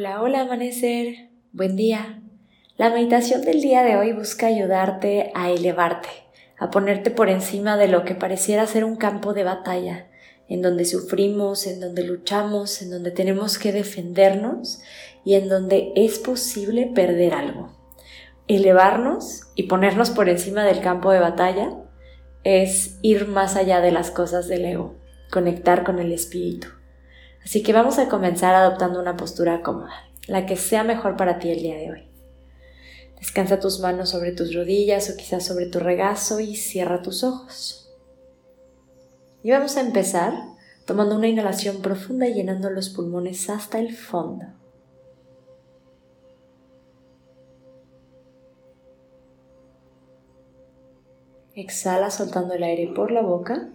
Hola, hola amanecer, buen día. La meditación del día de hoy busca ayudarte a elevarte, a ponerte por encima de lo que pareciera ser un campo de batalla, en donde sufrimos, en donde luchamos, en donde tenemos que defendernos y en donde es posible perder algo. Elevarnos y ponernos por encima del campo de batalla es ir más allá de las cosas del ego, conectar con el espíritu. Así que vamos a comenzar adoptando una postura cómoda, la que sea mejor para ti el día de hoy. Descansa tus manos sobre tus rodillas o quizás sobre tu regazo y cierra tus ojos. Y vamos a empezar tomando una inhalación profunda y llenando los pulmones hasta el fondo. Exhala soltando el aire por la boca.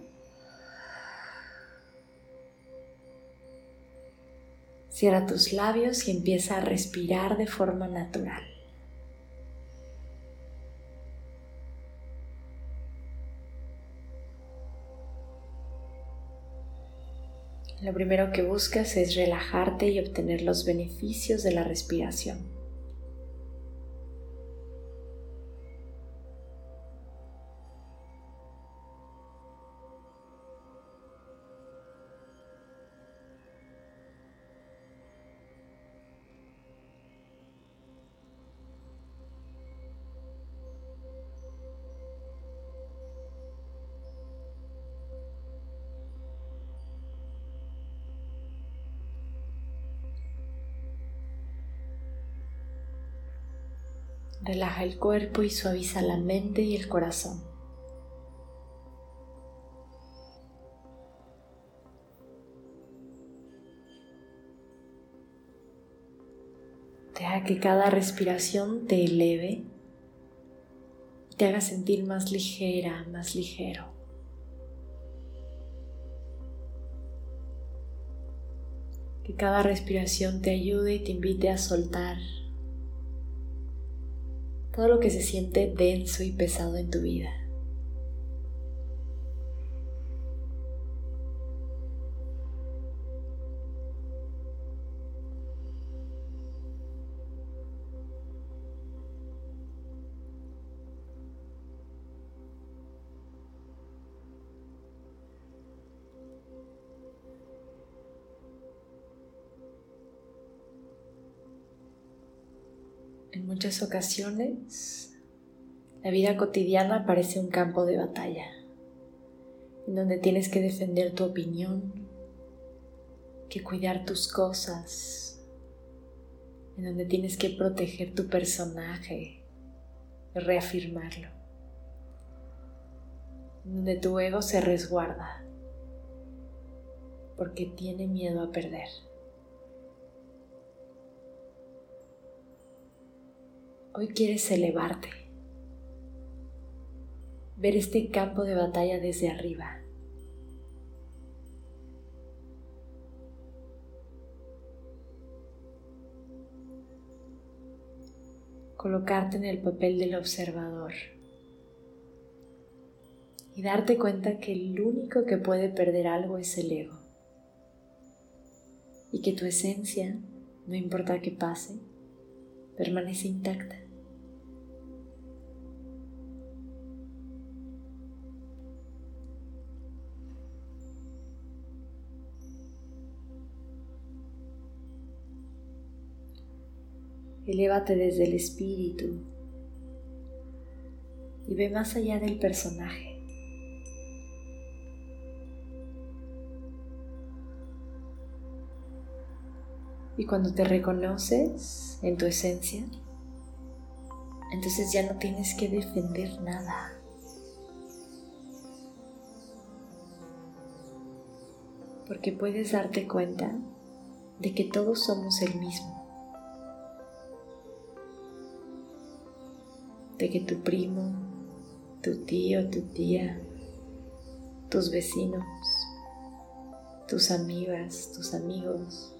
Cierra tus labios y empieza a respirar de forma natural. Lo primero que buscas es relajarte y obtener los beneficios de la respiración. Relaja el cuerpo y suaviza la mente y el corazón. Deja que cada respiración te eleve y te haga sentir más ligera, más ligero. Que cada respiración te ayude y te invite a soltar todo lo que se siente denso y pesado en tu vida. En muchas ocasiones, la vida cotidiana parece un campo de batalla, en donde tienes que defender tu opinión, que cuidar tus cosas, en donde tienes que proteger tu personaje, reafirmarlo, en donde tu ego se resguarda porque tiene miedo a perder. Hoy quieres elevarte, ver este campo de batalla desde arriba. colocarte en el papel del observador y darte cuenta que el único que puede perder algo es el ego y que tu esencia, no importa qué pase, permanece intacta. Elévate desde el espíritu y ve más allá del personaje. Y cuando te reconoces en tu esencia, entonces ya no tienes que defender nada. porque puedes darte cuenta de que todos somos el mismo. De que tu primo, tu tío, tu tía, tus vecinos, tus amigas, tus amigos,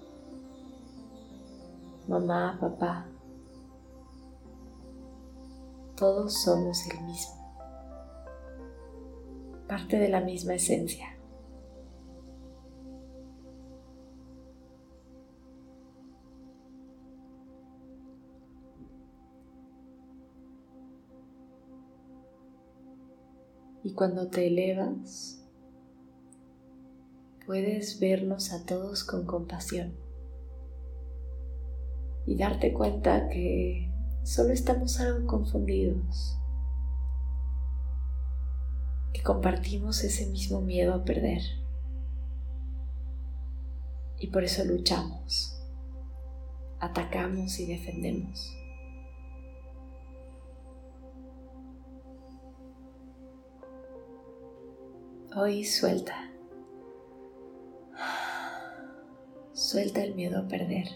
mamá, papá, todos somos el mismo, parte de la misma esencia. Y cuando te elevas, puedes vernos a todos con compasión y darte cuenta que solo estamos algo confundidos, que compartimos ese mismo miedo a perder y por eso luchamos, atacamos y defendemos. Hoy suelta. Suelta el miedo a perder.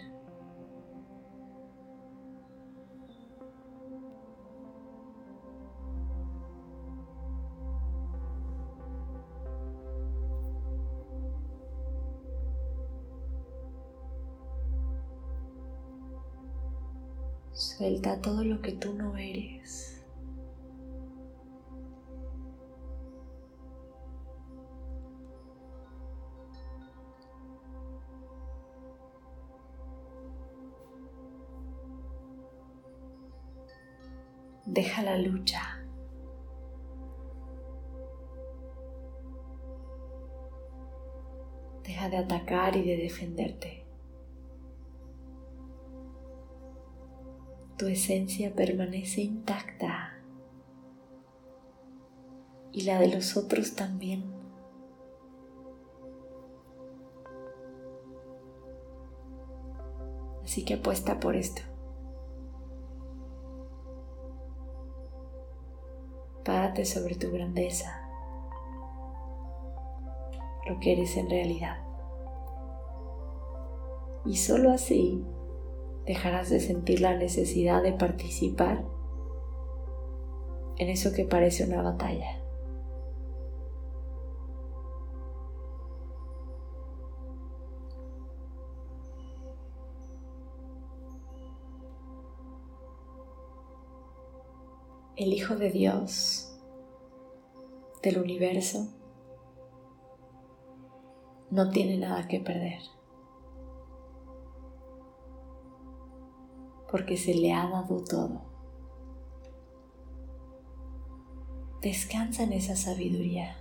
Suelta todo lo que tú no eres. Deja la lucha. Deja de atacar y de defenderte. Tu esencia permanece intacta y la de los otros también. Así que apuesta por esto. Sobre tu grandeza, lo que eres en realidad. Y solo así dejarás de sentir la necesidad de participar en eso que parece una batalla. el Hijo de Dios, del universo, no tiene nada que perder, porque se le ha dado todo. Descansa en esa sabiduría.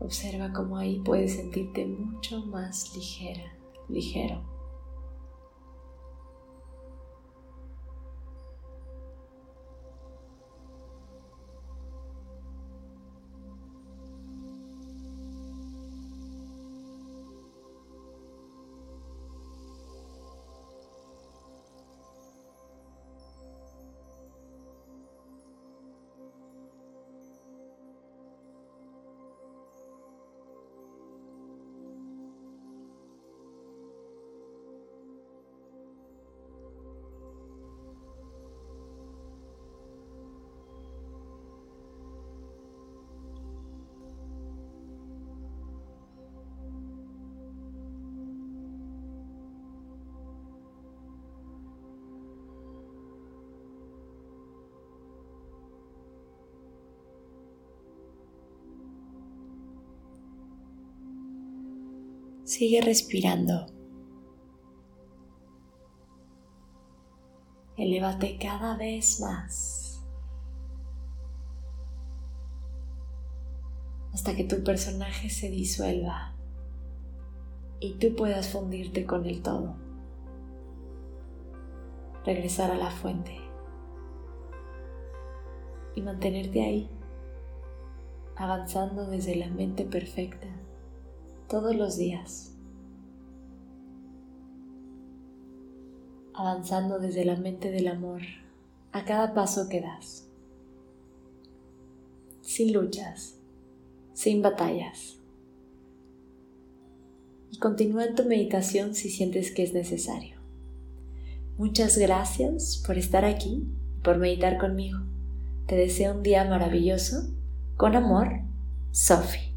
Observa cómo ahí puedes sentirte mucho más ligera, ligero. Sigue respirando. Elévate cada vez más hasta que tu personaje se disuelva y tú puedas fundirte con el todo. Regresar a la fuente y mantenerte ahí, avanzando desde la mente perfecta todos los días, avanzando desde la mente del amor a cada paso que das, sin luchas, sin batallas, y continúa en tu meditación si sientes que es necesario. Muchas gracias por estar aquí y por meditar conmigo. Te deseo un día maravilloso. Con amor, Sophie.